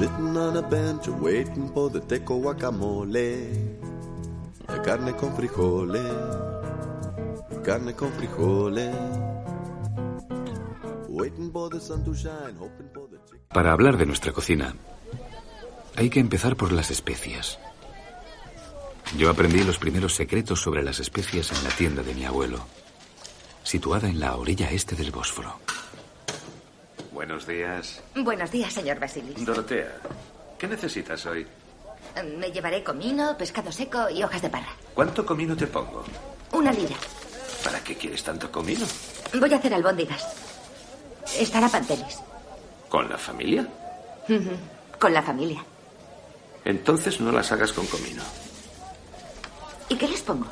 Sitting on a bench waiting for the teco guacamole. La carne con frijoles. Carne con frijoles. Waiting for the sun to shine, hoping for the chicken. Para hablar de nuestra cocina, hay que empezar por las especias. Yo aprendí los primeros secretos sobre las especias en la tienda de mi abuelo, situada en la orilla este del Bósforo. Buenos días. Buenos días, señor Basilis. Dorotea, ¿qué necesitas hoy? Me llevaré comino, pescado seco y hojas de parra. ¿Cuánto comino te pongo? Una lira. ¿Para qué quieres tanto comino? Voy a hacer albóndigas. Estará Pantelis. ¿Con la familia? Con la familia. Entonces no las hagas con comino. ¿Y qué les pongo?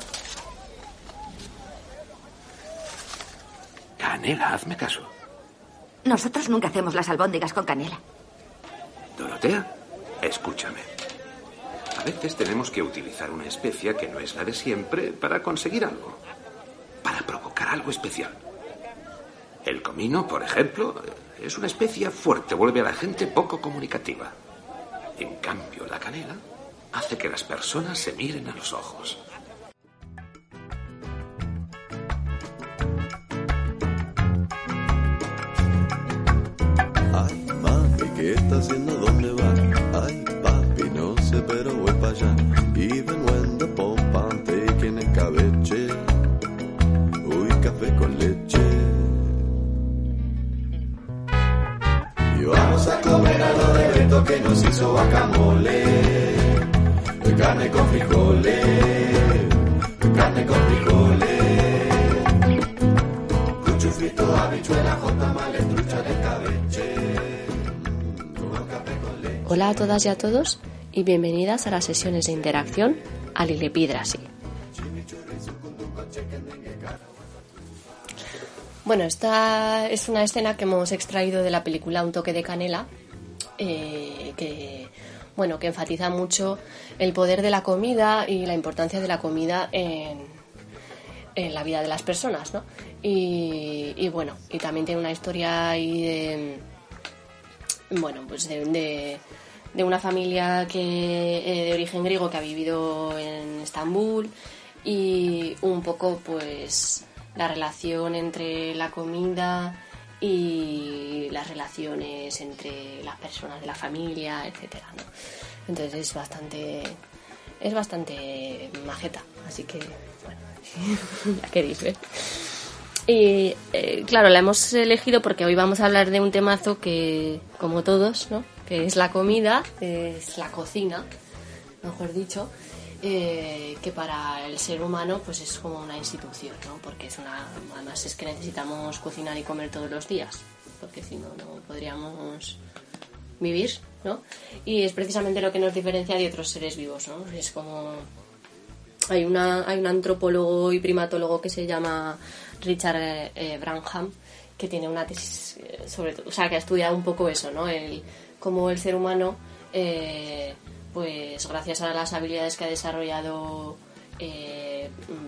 Canela, hazme caso. Nosotros nunca hacemos las albóndigas con canela. Dorotea, escúchame. A veces tenemos que utilizar una especia que no es la de siempre para conseguir algo. Para provocar algo especial. El comino, por ejemplo, es una especia fuerte, vuelve a la gente poco comunicativa. En cambio, la canela hace que las personas se miren a los ojos. ¿Qué está haciendo? ¿Dónde va? Ay, papi, no sé, pero voy para allá. Even when the pump I'm taking escabeche. Uy, café con leche. Y vamos a comer a lo de Beto que nos hizo guacamole. Carne con frijoles. Carne con frijoles. Cucho frito, habichuela, jota, trucha de escabeche. Hola a todas y a todos y bienvenidas a las sesiones de interacción al Ilepidrasi. Bueno, esta es una escena que hemos extraído de la película Un toque de canela, eh, que bueno, que enfatiza mucho el poder de la comida y la importancia de la comida en, en la vida de las personas, ¿no? Y, y bueno, y también tiene una historia ahí de bueno, pues de, de- una familia que eh, de origen griego que ha vivido en Estambul y un poco pues la relación entre la comida y las relaciones entre las personas de la familia, etcétera, ¿no? Entonces es bastante es bastante majeta, así que bueno, ya queréis ver. Y eh, claro, la hemos elegido porque hoy vamos a hablar de un temazo que, como todos, ¿no? Que es la comida, es la cocina, mejor dicho, eh, que para el ser humano pues es como una institución, ¿no? Porque es una, además es que necesitamos cocinar y comer todos los días, porque si no, no podríamos vivir, ¿no? Y es precisamente lo que nos diferencia de otros seres vivos, ¿no? Es como hay, una, hay un antropólogo y primatólogo que se llama Richard eh, eh, Branham que tiene una tesis eh, sobre todo, o sea, que ha estudiado un poco eso, ¿no? El, cómo el ser humano, pues gracias a las habilidades que ha desarrollado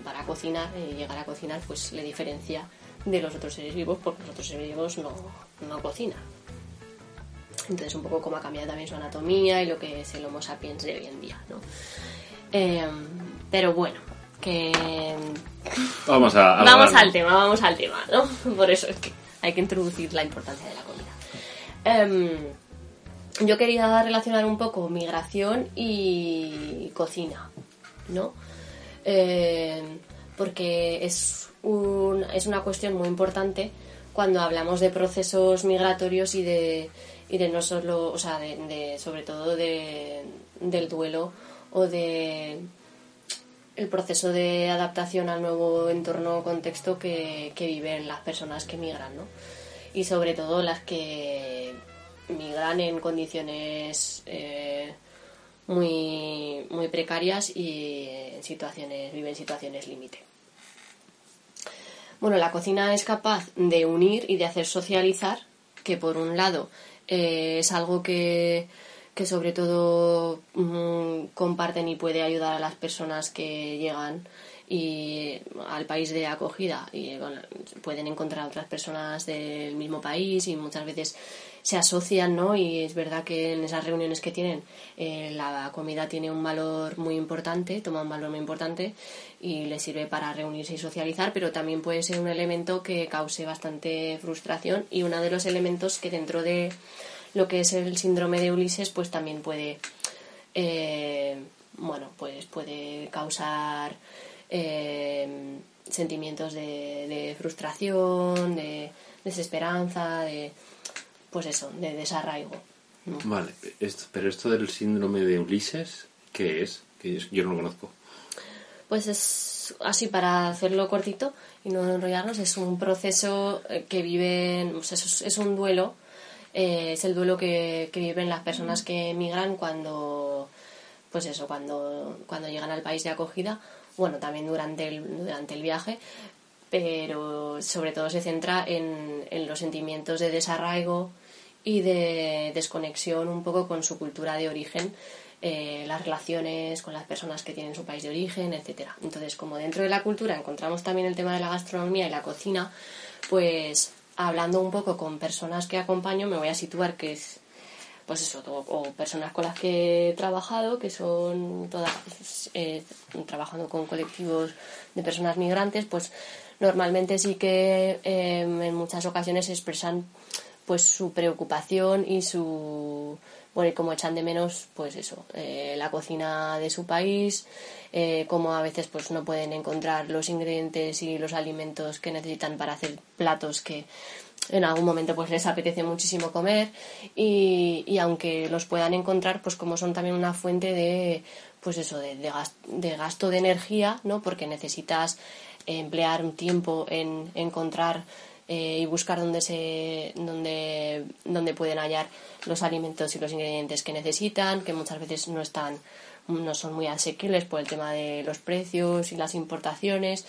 para cocinar y llegar a cocinar, pues le diferencia de los otros seres vivos, porque los otros seres vivos no, no cocinan. Entonces, un poco cómo ha cambiado también su anatomía y lo que es el Homo sapiens de hoy en día, ¿no? Pero bueno, que Vamos a. a vamos hablar. al tema, vamos al tema, ¿no? Por eso es que hay que introducir la importancia de la comida. Em, yo quería relacionar un poco migración y cocina, ¿no? Em, porque es, un- es una cuestión muy importante cuando hablamos de procesos migratorios y de, y de no solo, o sea, de, de- sobre todo de, del duelo o de el proceso de adaptación al nuevo entorno o contexto que, que viven las personas que migran, ¿no? Y sobre todo las que migran en condiciones eh, muy, muy precarias y en situaciones, viven situaciones límite. Bueno, la cocina es capaz de unir y de hacer socializar, que por un lado eh, es algo que, que sobre todo mm, comparten y puede ayudar a las personas que llegan y al país de acogida y pueden encontrar otras personas del mismo país y muchas veces se asocian, ¿no? Y es verdad que en esas reuniones que tienen eh, la comida tiene un valor muy importante, toma un valor muy importante y les sirve para reunirse y socializar, pero también puede ser un elemento que cause bastante frustración y uno de los elementos que dentro de lo que es el síndrome de Ulises, pues también puede, eh, bueno, pues puede causar eh, sentimientos de, de frustración, de desesperanza, de pues eso, de desarraigo. Vale, pero esto del síndrome de Ulises, ¿qué es? Que yo no lo conozco. Pues es así, para hacerlo cortito y no enrollarnos, es un proceso eh, que viven, pues es, un duelo, eh, es el duelo que, viven las personas que emigran cuando, pues eso, cuando, cuando llegan al país de acogida, bueno, también durante el, durante el viaje, pero sobre todo se centra en, en los sentimientos de desarraigo, y de desconexión un poco con su cultura de origen, eh, las relaciones con las personas que tienen su país de origen, etcétera. Entonces, como dentro de la cultura encontramos también el tema de la gastronomía y la cocina, pues hablando un poco con personas que acompaño, me voy a situar que es pues eso, o, personas con las que he trabajado, que son todas eh, trabajando con colectivos de personas migrantes, pues normalmente sí que eh, en muchas ocasiones expresan pues su preocupación y su bueno como echan de menos pues eso eh, la cocina de su país eh, como a veces pues no pueden encontrar los ingredientes y los alimentos que necesitan para hacer platos que en algún momento pues les apetece muchísimo comer. Y, y aunque los puedan encontrar pues como son también una fuente de pues eso de, de, de gasto de energía no porque necesitas emplear un tiempo en encontrar eh, y buscar dónde, se, dónde, dónde pueden hallar los alimentos y los ingredientes que necesitan, que muchas veces no están no son muy asequibles por el tema de los precios y las importaciones,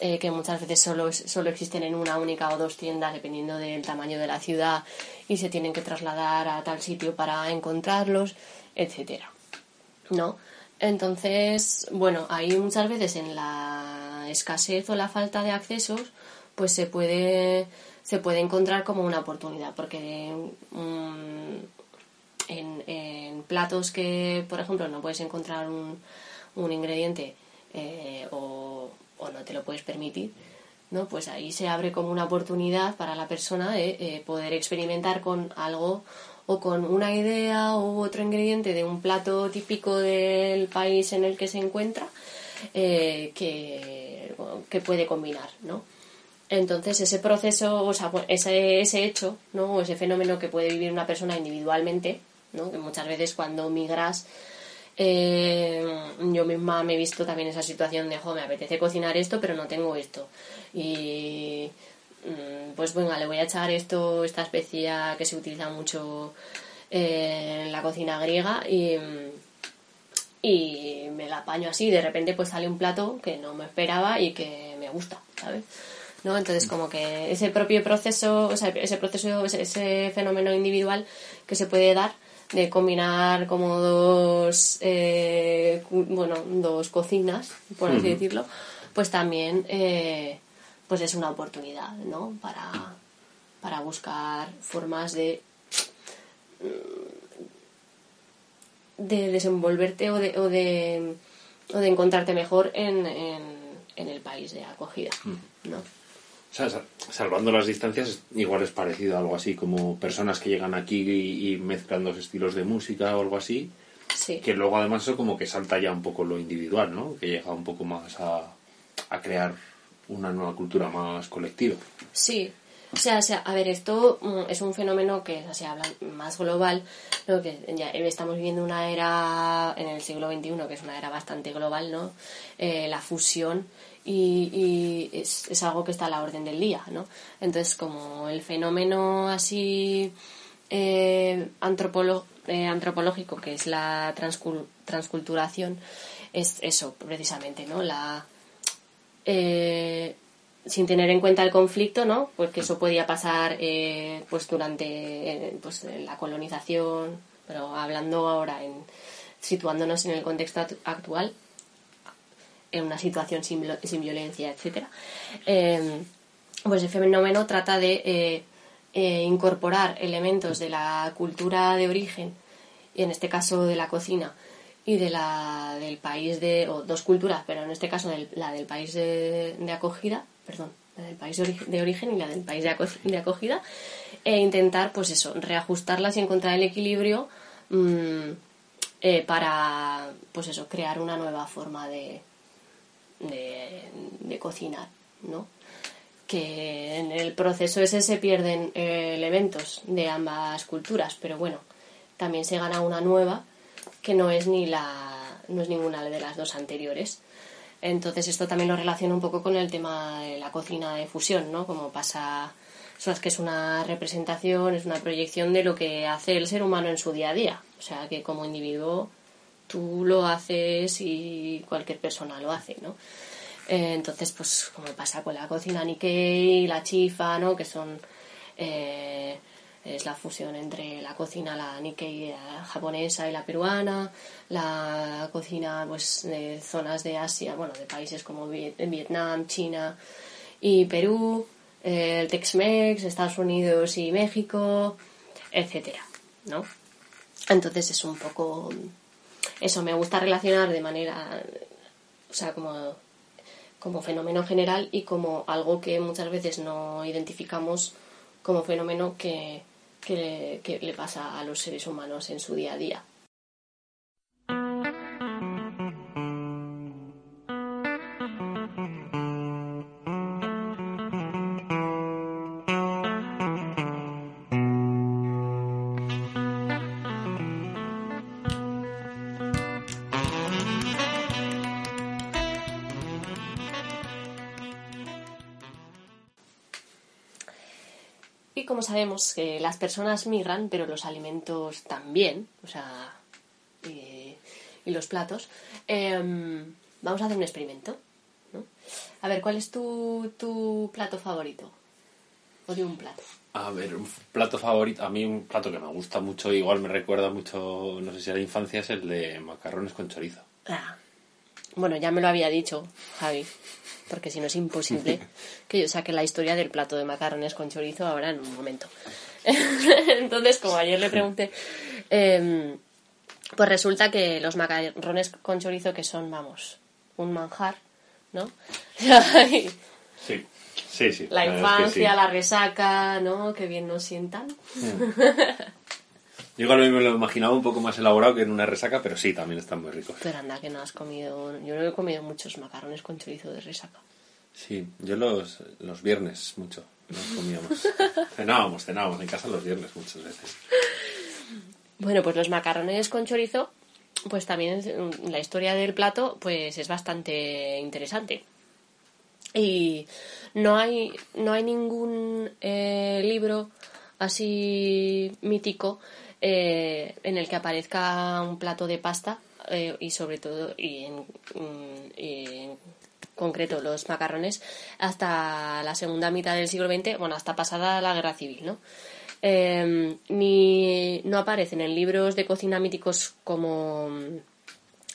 eh, que muchas veces solo, solo existen en una única o dos tiendas dependiendo del tamaño de la ciudad y se tienen que trasladar a tal sitio para encontrarlos, etcétera. ¿No? Entonces, bueno, ahí muchas veces en la escasez o la falta de accesos, pues se puede, se puede encontrar como una oportunidad, porque en, platos que, por ejemplo, no puedes encontrar un, un ingrediente eh, o, no te lo puedes permitir, ¿no? pues ahí se abre como una oportunidad para la persona de eh, poder experimentar con algo o con una idea u otro ingrediente de un plato típico del país en el que se encuentra eh, que, que puede combinar, ¿no? Entonces, ese proceso, o sea, ese, ese hecho, ¿no? Ese fenómeno que puede vivir una persona individualmente, ¿no? Que muchas veces cuando migras, eh, yo misma me he visto también esa situación de, jo, me apetece cocinar esto, pero no tengo esto. Y, mm, pues venga, le voy a echar esto, esta especia que se utiliza mucho eh, en la cocina griega y, y me la apaño así. De repente, pues sale un plato que no me esperaba y que me gusta, ¿sabes? ¿No? Entonces, como que ese propio proceso, o sea, ese proceso, ese, fenómeno individual que se puede dar de combinar como dos, eh, bueno, dos cocinas, por así decirlo, pues también, eh, pues es una oportunidad, ¿no? Para, para buscar formas de de desenvolverte o de, o de, o de encontrarte mejor en, en, en el país de acogida, ¿no? O sea, salvando las distancias, igual es parecido a algo así, como personas que llegan aquí y, mezclan dos estilos de música o algo así. Sí. Que luego además eso como que salta ya un poco lo individual, ¿no? Que llega un poco más a, a crear una nueva cultura más colectiva. Sí, o sea, o sea, a ver, esto mm, es un fenómeno que se habla más global, ¿no? que ya estamos viviendo una era en el siglo XXI, que es una era bastante global, ¿no? Eh, la fusión y, es, es, algo que está a la orden del día, ¿no? Entonces, como el fenómeno así eh, eh antropológico, que es la transculturación, es eso, precisamente, ¿no? La... Eh, sin tener en cuenta el conflicto, ¿no? Porque eso podía pasar eh, pues durante pues, la colonización pero hablando ahora en situándonos en el contexto act- actual, en una situación sin, sin violencia, etcétera, eh, pues el fenómeno trata de eh, eh, incorporar elementos de la cultura de origen, en este caso de la cocina, y de la del país de, o dos culturas, pero en este caso la del país de, de acogida, perdón, la del país de, ori- de origen y la del país de acogida, e intentar, pues eso, reajustarlas y encontrar el equilibrio mm, eh, para, pues eso, crear una nueva forma de, de, de cocinar, ¿no? Que en el proceso ese se pierden eh, elementos de ambas culturas, pero bueno, también se gana una nueva que no es ni la no es ninguna de las dos anteriores. Entonces esto también lo relaciona un poco con el tema de la cocina de fusión, ¿no? Como pasa, es que es una representación, es una proyección de lo que hace el ser humano en su día a día. O sea, que como individuo tú lo haces y cualquier persona lo hace, ¿no? Eh, entonces, pues como pasa con la cocina Nikkei, la chifa, ¿no? Que son eh, es la fusión entre la cocina la Nikkei japonesa y la peruana, la cocina pues de zonas de Asia, bueno, de países como Viet- Vietnam, China y Perú, eh, el Tex-Mex, Estados Unidos y México, etcétera, ¿no? Entonces es un poco eso me gusta relacionar de manera o sea, como como fenómeno general y como algo que muchas veces no identificamos como fenómeno que, que, que le pasa a los seres humanos en su día a día. Como sabemos que las personas migran, pero los alimentos también, o sea, y, y los platos, em, vamos a hacer un experimento. ¿no? A ver, ¿cuál es tu, tu plato favorito? O de un plato. A ver, un plato favorito, a mí un plato que me gusta mucho, igual me recuerda mucho, no sé si a la infancia, es el de macarrones con chorizo. Ah, bueno, ya me lo había dicho, Javi, porque si no es imposible que yo saque la historia del plato de macarrones con chorizo ahora en un momento. Entonces, como ayer le pregunté, em, pues resulta que los macarrones con chorizo que son, vamos, un manjar, ¿no? Sí, sí, sí. la verdad es que infancia, sí. la resaca, ¿no? Que bien nos sientan. Yo igual me lo imaginaba un poco más elaborado que en una resaca, pero sí, también están muy ricos. Pero anda, que no has comido... Yo no he comido muchos macarrones con chorizo de resaca. Sí, yo los, los viernes mucho nos comíamos. cenábamos, cenábamos en casa los viernes muchas veces. Bueno, pues los macarrones con chorizo, pues también es- la historia del plato, pues es bastante interesante. Y no hay, no hay ningún eh, libro así mítico eh, en el que aparezca un plato de pasta eh, y sobre todo mm, y en concreto los macarrones hasta la segunda mitad del siglo XX, bueno, hasta pasada la guerra civil, ¿no? Eh, ni no aparecen en libros de cocina míticos como mm,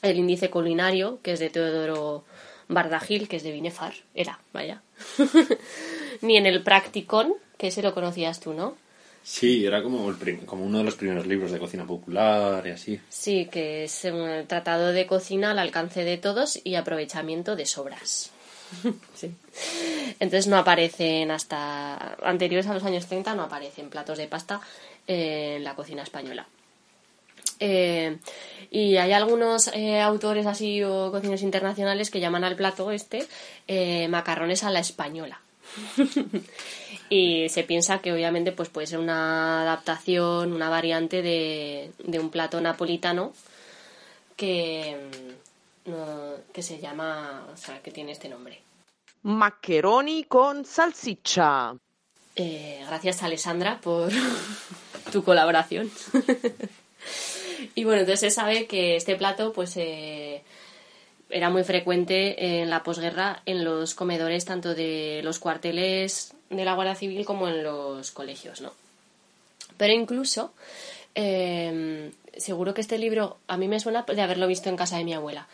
el índice culinario, que es de Teodoro Bardagil, que es de Binefar, era, vaya. ni en el Practicón, que ese lo conocías tú, ¿no? Sí, era como, el como uno de los primeros libros de cocina popular y así. Sí, que es un tratado de cocina al alcance de todos y aprovechamiento de sobras. Sí. Entonces no aparecen hasta anteriores a los años 30, no aparecen platos de pasta en la cocina española. Eh, y hay algunos eh, autores así o cocineros internacionales que llaman al plato este eh, macarrones a la española. y se piensa que obviamente pues puede ser una adaptación, una variante de, de un plato napolitano que, mm, no- que se llama, o sea, que tiene este nombre. Maccheroni con salsiccia. Eh, gracias Alessandra por tu colaboración. y bueno, entonces se sabe que este plato pues eh, era muy frecuente en la posguerra en los comedores tanto de los cuarteles de la Guardia Civil como en los colegios, ¿no? Pero incluso Eh, seguro que este libro a mí me suena de haberlo visto en casa de mi abuela.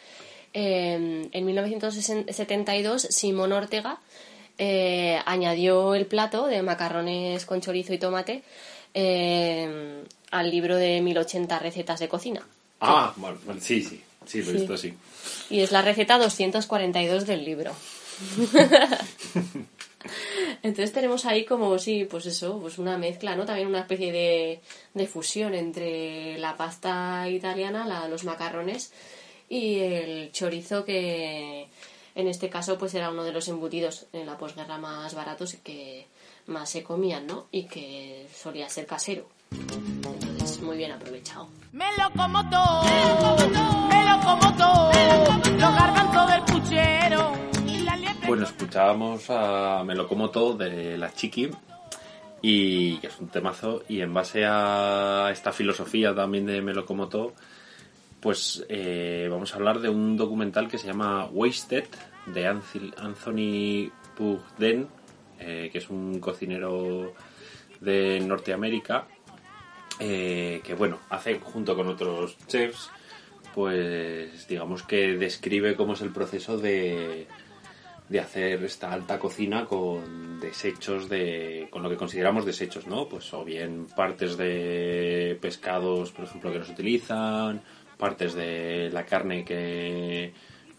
Eh, en 1972, Simón Ortega eh, añadió el plato de macarrones con chorizo y tomate eh, al libro de 1080 recetas de cocina. Ah, bueno, bueno, sí, sí, sí, lo he Sí. visto así. Y es la receta 242 del libro. Entonces tenemos ahí como, sí, pues eso, pues una mezcla, ¿no? También una especie de, de fusión entre la pasta italiana, la- los macarrones y el chorizo que en este caso pues era uno de los embutidos en la posguerra más baratos y que más se comían, ¿no? Y que solía ser casero. Entonces, muy bien aprovechado. Me lo como todo, me lo como todo, los garbanzos del puchero. Bueno, escuchábamos a Me lo de la Chiqui y que es un temazo y en base a esta filosofía también de Me lo pues eh, vamos a hablar de un documental que se llama Wasted de Anthony Bourdain eh, que es un cocinero de Norteamérica eh, que bueno hace junto con otros chefs pues digamos que describe cómo es el proceso de de hacer esta alta cocina con desechos de con lo que consideramos desechos no pues o bien partes de pescados por ejemplo que no se utilizan partes de la carne que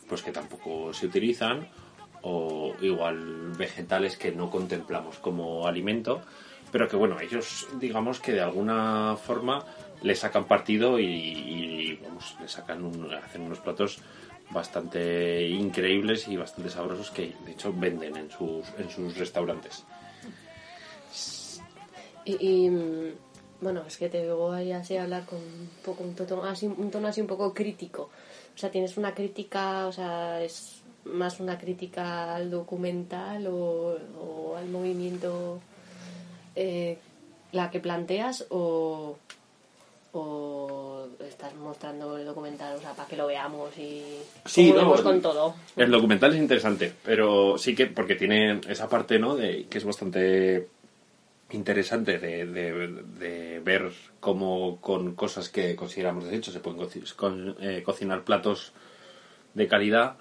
pues que tampoco se utilizan o igual vegetales que no contemplamos como alimento pero que bueno ellos digamos que de alguna forma le sacan partido y, y, vamos le sacan un- hacen unos platos bastante increíbles y bastante sabrosos que de hecho venden en sus en sus restaurantes Y, y, mm, bueno, es que te veo ahí así hablar con un poco un tono así, un tono así un poco crítico. O sea, tienes una crítica, o sea, es más una crítica al documental o, al movimiento eh, la que planteas o, o estás mostrando el documental, o sea, para que lo veamos y Sí, no, el- con todo. El documental es interesante, pero sí que porque tiene esa parte, ¿no? De, que es bastante interesante de, de- de ver cómo con cosas que consideramos desechos se pueden con- eh, cocinar platos de calidad,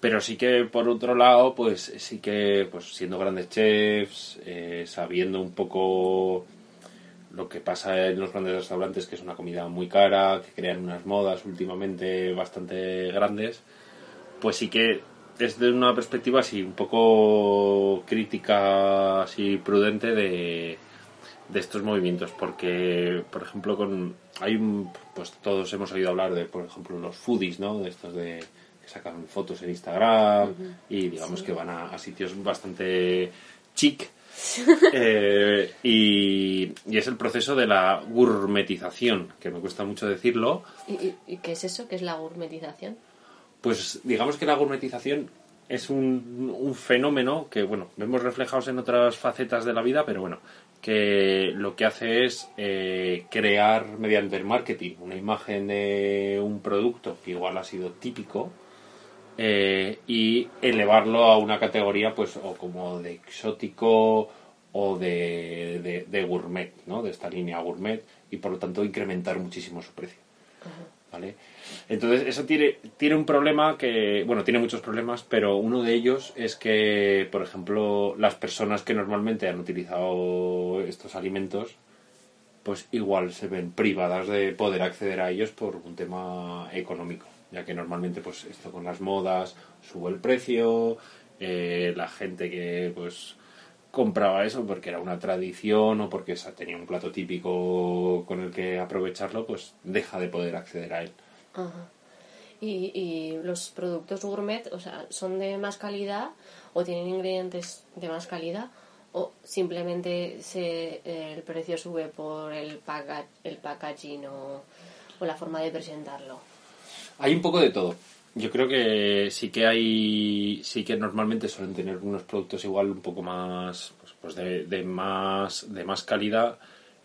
pero sí que por otro lado, pues sí que pues siendo grandes chefs, eh, sabiendo un poco lo que pasa en los grandes restaurantes, que es una comida muy cara, que crean unas modas últimamente bastante grandes, pues sí que desde una perspectiva así un poco crítica, así prudente de, de estos movimientos, porque por ejemplo con hay un, pues todos hemos oído hablar de por ejemplo los foodies, ¿no? De estos de que sacan fotos en Instagram y digamos que van a, a sitios bastante chic eh, y, y es el proceso de la gourmetización, que me cuesta mucho decirlo, ¿Y, y, y qué es eso? ¿Qué es la gourmetización? pues digamos que la gourmetización es un, un fenómeno que, bueno, vemos reflejados en otras facetas de la vida, pero bueno, que lo que hace es eh, crear mediante el marketing una imagen de un producto que igual ha sido típico eh, y elevarlo a una categoría pues o como de exótico o de, de, de gourmet, ¿no? De esta línea gourmet y por lo tanto incrementar muchísimo su precio. ¿Vale? Entonces, eso tiene, tiene un problema que, bueno, tiene muchos problemas, pero uno de ellos es que, por ejemplo, las personas que normalmente han utilizado estos alimentos, pues igual se ven privadas de poder acceder a ellos por un tema económico, ya que normalmente, pues esto con las modas sube el precio, eh, la gente que, pues, compraba eso porque era una tradición o porque tenía un plato típico con el que aprovecharlo, pues deja de poder acceder a él. Ajá. Y, y los productos gourmet, o sea, ¿son de más calidad o tienen ingredientes de más calidad o simplemente se, eh, el precio sube por el, paca- el packaging o, o la forma de presentarlo? Hay un poco de todo. Yo creo que sí que hay, sí que normalmente suelen tener unos productos igual un poco más, pues, pues de, más, de más calidad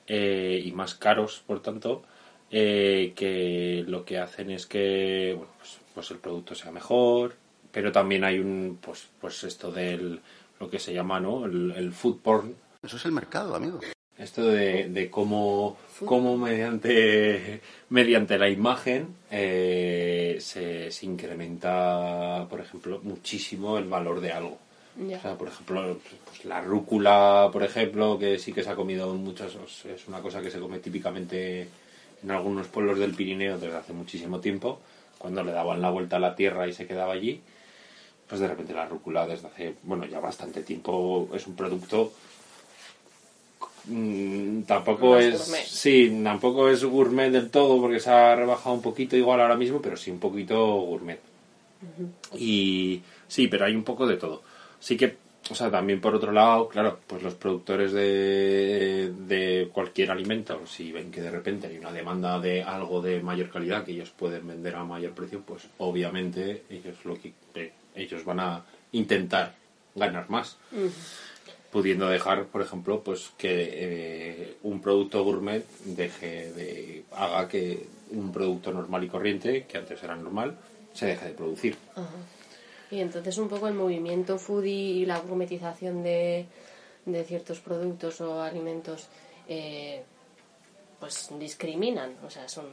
eh, y más caros, por tanto, eh, que lo que hacen es que, bueno, pues, pues el producto sea mejor, pero también hay un, pues, pues esto del, lo que se llama, ¿no? El food porn, Eso es el mercado, amigo. Esto de, de cómo, cómo mediante, mediante la imagen eh, se, se incrementa, por ejemplo, muchísimo el valor de algo. O sea, por ejemplo, pues la rúcula, por ejemplo, que sí que se ha comido en muchos, es una cosa que se come típicamente en algunos pueblos del Pirineo desde hace muchísimo tiempo, cuando le daban la vuelta a la tierra y se quedaba allí, pues de repente la rúcula desde hace, bueno, ya bastante tiempo es un producto mm, tampoco Más es gourmet. sí, tampoco es gourmet del todo porque se ha rebajado un poquito igual ahora mismo, pero sí un poquito gourmet. Y sí, pero hay un poco de todo. Sí que, o sea, también por otro lado, claro, pues los productores de, de cualquier alimento, si ven que de repente hay una demanda de algo de mayor calidad que ellos pueden vender a mayor precio, pues obviamente ellos lo que eh, ellos van a intentar ganar más. Pudiendo dejar, por ejemplo, pues que eh, un producto gourmet deje de haga que un producto normal y corriente, que antes era normal, se deje de producir. Y entonces un poco el movimiento foodie y la gourmetización de, de ciertos productos o alimentos eh, pues discriminan, o sea, son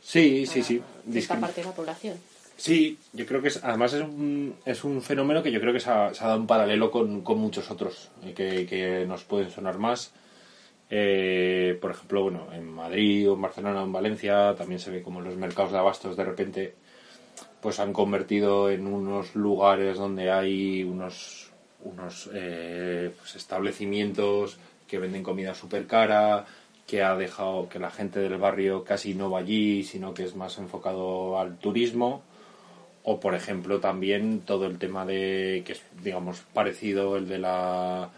Sí, sí, sí. esta parte de la población. Sí, yo creo que es, además es un, es un fenómeno que yo creo que se ha, se ha dado un paralelo con, con muchos otros eh, que, que nos pueden sonar más. Eh, por ejemplo, bueno, en Madrid o en Barcelona o en Valencia también se ve como los mercados de abastos de repente pues han convertido en unos lugares donde hay unos, unos eh, pues, establecimientos que venden comida súper cara, que ha dejado que la gente del barrio casi no va allí, sino que es más enfocado al turismo. O, por ejemplo, también todo el tema de, que es, digamos, parecido, el de la,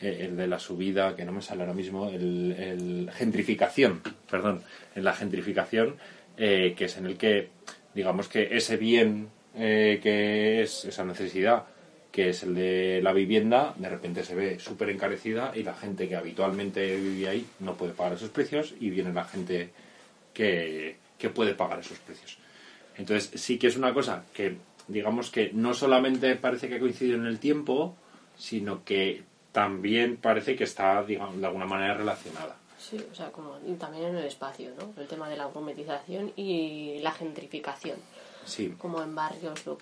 eh, el de la subida, que no me sale ahora mismo, el, gentrificación, perdón, en la gentrificación, eh, que es en el que, digamos que ese bien eh, que es esa necesidad, que es el de la vivienda, de repente se ve súper encarecida y la gente que habitualmente vivía ahí no puede pagar esos precios y viene la gente que, que puede pagar esos precios. Entonces sí que es una cosa que digamos que no solamente parece que ha coincidido en el tiempo, sino que también parece que está digamos, de alguna manera relacionada. Sí, o sea, como también en el espacio, ¿no? El tema de la gourmetización y la gentrificación, Sí, como en barrios, lo-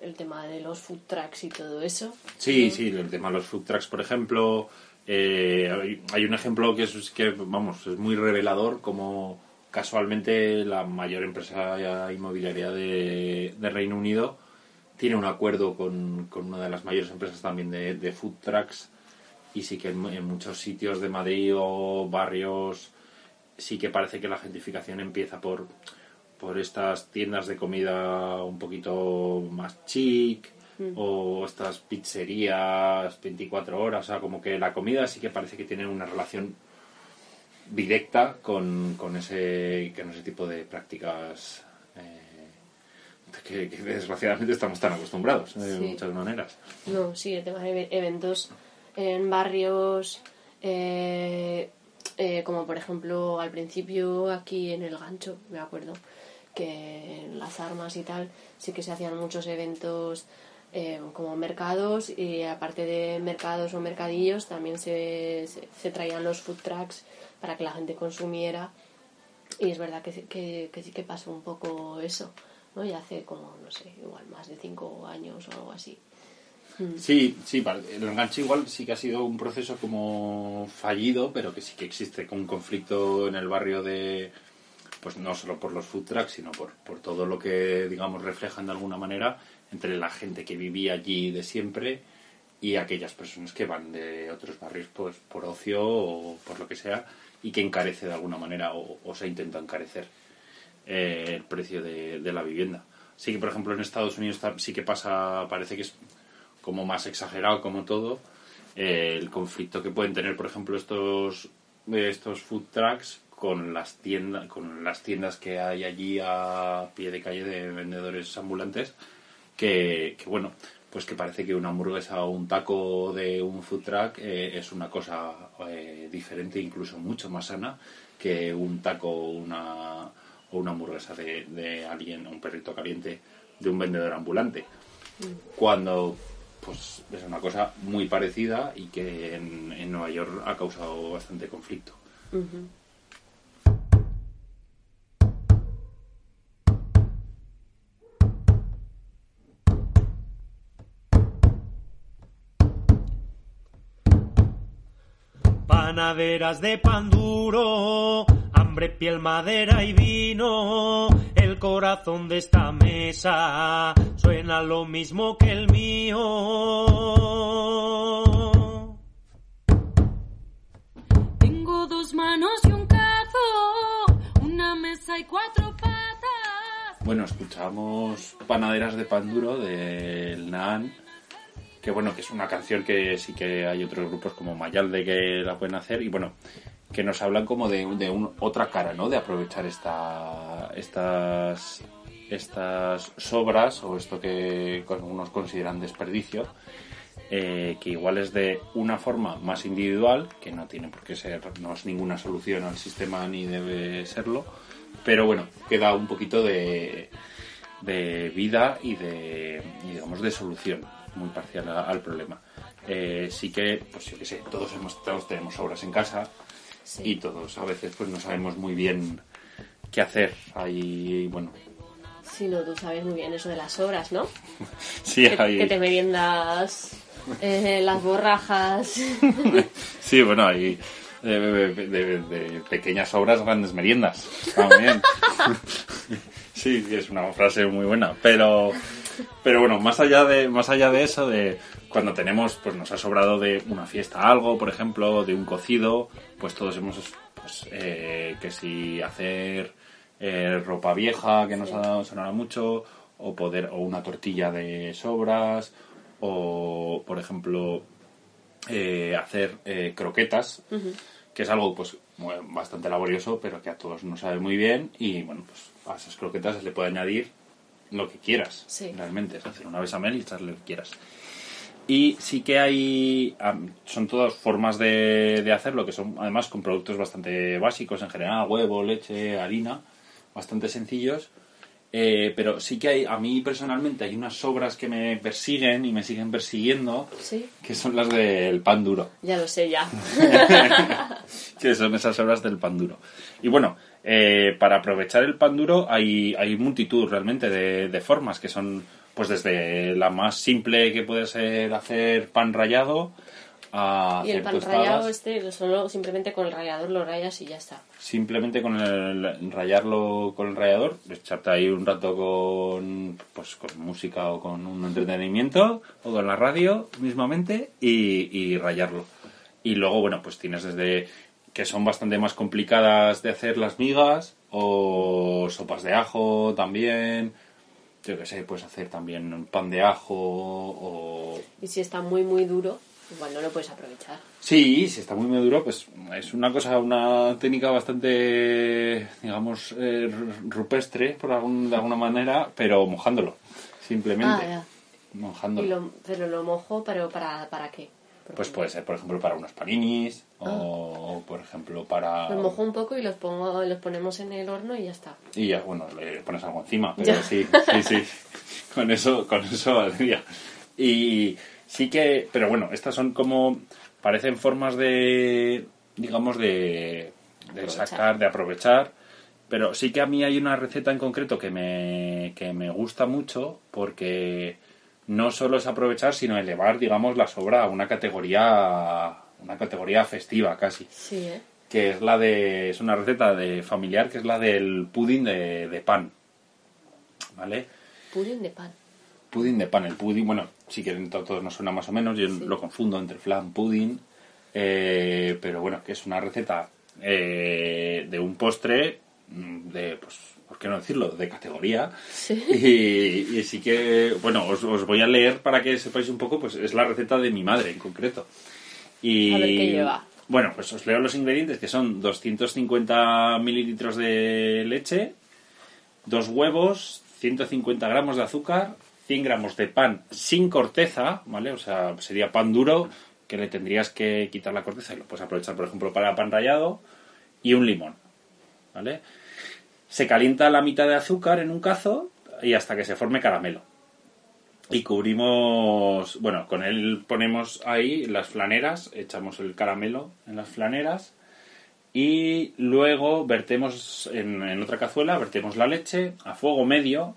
el tema de los food trucks y todo eso. sí, sí, el tema de los food trucks, por ejemplo, eh, hay, hay un ejemplo que es que, vamos, es muy revelador como casualmente la mayor empresa inmobiliaria de, de Reino Unido tiene un acuerdo con, con una de las mayores empresas también de, de food trucks. Y sí que en, en muchos sitios de Madrid o barrios sí que parece que la gentrificación empieza por, por estas tiendas de comida un poquito más chic o estas pizzerías 24 horas, o sea, como que la comida sí que parece que tiene una relación directa con, con ese, con ese tipo de prácticas eh, que, que desgraciadamente estamos tan acostumbrados eh, de Sí. muchas maneras. No, sí, el tema de eve- eventos en barrios, eh, eh, como por ejemplo al principio aquí en el gancho, me acuerdo, que en las armas y tal, sí que se hacían muchos eventos eh, como mercados y aparte de mercados o mercadillos también se, se, se traían los food trucks para que la gente consumiera y es verdad que, sí- que, que sí que pasó un poco eso, ¿no? Y hace como, no sé, igual más de cinco años o algo así. Sí, sí, vale, el enganche igual sí que ha sido un proceso como fallido, pero que sí que existe un conflicto en el barrio de, pues no solo por los food trucks, sino por, por todo lo que, digamos, reflejan de alguna manera entre la gente que vivía allí de siempre y aquellas personas que van de otros barrios pues por ocio o por lo que sea y que encarece de alguna manera o, se intenta encarecer eh, el precio de, la vivienda. Sí que, por ejemplo, en Estados Unidos sí que pasa, parece que es como más exagerado como todo, eh, el conflicto que pueden tener, por ejemplo, estos, estos food trucks con las tiendas con las tiendas que hay allí a pie de calle de vendedores ambulantes que, bueno pues que parece que una hamburguesa o un taco de un food truck eh, es una cosa eh, diferente incluso mucho más sana que un taco o una o una hamburguesa de, de alguien un perrito caliente de un vendedor ambulante cuando pues es una cosa muy parecida y que en, en Nueva York ha causado bastante conflicto. Panaderas de pan duro, hambre, piel, madera y vino. El corazón de esta mesa suena lo mismo que el mío. Tengo dos manos y un cazo, una mesa y cuatro patas. Bueno, escuchamos Panaderas de pan duro del Naan, que bueno, que es una canción que sí que hay otros grupos como Mayalde que la pueden hacer y bueno, que nos hablan como de, de un- otra cara, ¿no? De aprovechar esta, estas, estas sobras o esto que algunos consideran desperdicio, eh, que igual es de una forma más individual, que no tiene por qué ser, no es ninguna solución al sistema ni debe serlo, pero bueno, queda un poquito de, de vida y de, digamos, de solución muy parcial a- al problema. Eh, sí que, pues yo qué sé, todos, hemos, todos tenemos obras en casa Sí. y todos a veces pues no sabemos muy bien qué hacer. Ahí, bueno, Sí, no, tú sabes muy bien eso de las obras, ¿no? sí, Que, hay... que te meriendas eh, las borrajas. Sí, bueno, hay de, de- de- de pequeñas obras, grandes meriendas. Bien. Sí, es una frase muy buena. Pero, pero bueno, más allá de, más allá de eso, de cuando tenemos, pues nos ha sobrado de una fiesta algo, por ejemplo, de un cocido, pues todos hemos, pues, eh, que si hacer eh, ropa vieja que nos ha sonado mucho, o poder, o una tortilla de sobras, o por ejemplo, eh, hacer eh, croquetas, que es algo pues bastante laborioso, pero que a todos nos sabe muy bien y bueno, pues a esas croquetas se le puede añadir lo que quieras, Sí. realmente, es hacer una bechamel y echarle lo que quieras. Y sí que hay, son todas formas de, de hacerlo, que son además con productos bastante básicos en general, huevo, leche, harina, bastante sencillos. Eh, pero sí que hay, a mí personalmente hay unas sobras que me persiguen y me siguen persiguiendo, Sí, que son las del pan duro ya lo sé, ya. que son esas obras del pan duro. Y bueno, eh, para aprovechar el pan duro hay, hay multitud realmente de, de formas que son pues desde la más simple que puede ser hacer pan rallado a Y el hacer pan tostadas, rallado este, solo simplemente con el rallador lo rayas y ya está. simplemente con el rayarlo con el rallador, echarte ahí un rato con pues con música o con un entretenimiento o con la radio mismamente y, y rayarlo. Y luego, bueno, pues tienes desde que son bastante más complicadas de hacer las migas o sopas de ajo también. Yo qué sé, puedes hacer también pan de ajo o Y si está muy, muy duro, igual no lo puedes aprovechar. Sí, si está muy muy duro, pues es una cosa, una técnica bastante, digamos, eh, ru- rupestre, por algún, de alguna manera, pero mojándolo, simplemente. Ah, Mojándolo. Y lo- pero lo mojo, pero ¿para, para qué? Pues puede ser, por ejemplo, para unos paninis, o por ejemplo para... Los mojo un poco y los pongo, los ponemos en el horno y ya está. Y ya, bueno, le pones algo encima, pero Ya. sí, sí, sí. Con eso, con eso valdría. Y sí que, pero bueno, estas son como, parecen formas de, digamos, de, de Aprovechar. sacar, de aprovechar. Pero sí que a mí hay una receta en concreto que me, que me gusta mucho porque no solo es aprovechar, sino elevar, digamos, la sobra a una categoría, una categoría festiva casi Sí, ¿eh? que es la de es una receta de familiar que es la del pudding de, de pan vale Pudding de pan. pudding de pan el pudding bueno si quieren to- todos nos suena más o menos yo Sí. lo confundo entre flan pudding eh, pero bueno que es una receta eh, de un postre mm, de pues qué no decirlo de categoría Sí. y, y sí que bueno os, os voy a leer para que sepáis un poco pues es la receta de mi madre en concreto y A ver qué lleva. bueno, pues os leo los ingredientes que son 250 mililitros de leche, dos huevos, 150 gramos de azúcar, 100 gramos de pan sin corteza, ¿vale? O sea, sería pan duro que le tendrías que quitar la corteza y lo puedes aprovechar, por ejemplo, para pan rallado y un limón, ¿vale? Se calienta la mitad de azúcar en un cazo y hasta que se forme caramelo. y cubrimos, bueno, con él ponemos ahí las flaneras, echamos el caramelo en las flaneras y luego vertemos en, otra cazuela, vertemos la leche a fuego medio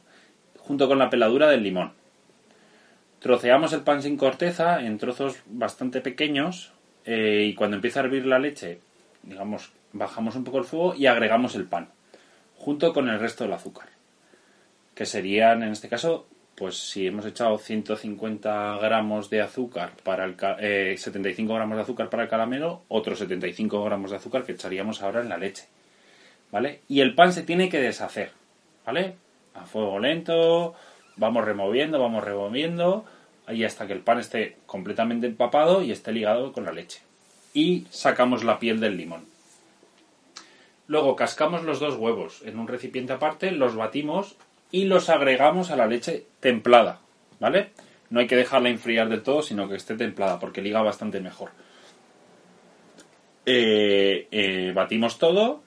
junto con la peladura del limón. Troceamos el pan sin corteza en trozos bastante pequeños eh, y cuando empieza a hervir la leche, digamos, bajamos un poco el fuego y agregamos el pan junto con el resto del azúcar, que serían en este caso pues si hemos echado 150 gramos de azúcar para el eh, 75 gramos de azúcar para el caramelo, otros 75 gramos de azúcar que echaríamos ahora en la leche, ¿vale? Y el pan se tiene que deshacer, ¿vale? A fuego lento, vamos removiendo, vamos removiendo, ahí hasta que el pan esté completamente empapado y esté ligado con la leche. Y sacamos la piel del limón. Luego cascamos los dos huevos en un recipiente aparte, los batimos y los agregamos a la leche templada, ¿vale? No hay que dejarla enfriar del todo, sino que esté templada, porque liga bastante mejor. Eh, eh, batimos todo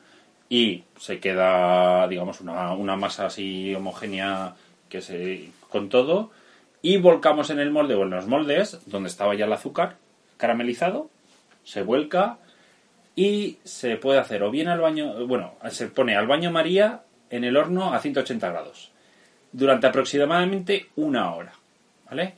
y se queda, digamos, una, una masa así homogénea que se con todo y volcamos en el molde o en los moldes donde estaba ya el azúcar caramelizado, se vuelca y se puede hacer o bien al baño, bueno, se pone al baño María en el horno a 180 grados durante aproximadamente una hora, ¿vale?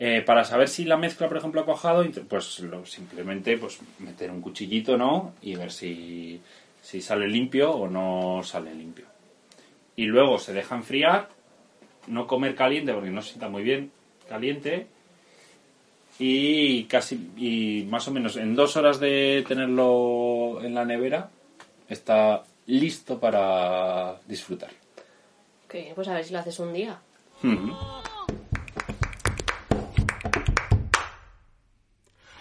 Eh, para saber si la mezcla, por ejemplo, ha cuajado, int- pues simplemente pues meter un cuchillito, ¿no? Y ver si, si sale limpio o no sale limpio. Y luego se deja enfriar, no comer caliente porque no se sienta muy bien caliente. Y casi, y más o menos en dos horas de tenerlo en la nevera, está listo para disfrutar. Que, pues a ver si lo haces un día.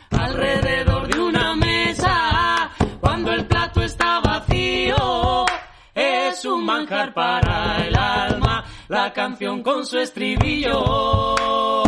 Alrededor de una mesa cuando el plato está vacío es un manjar para el alma la canción con su estribillo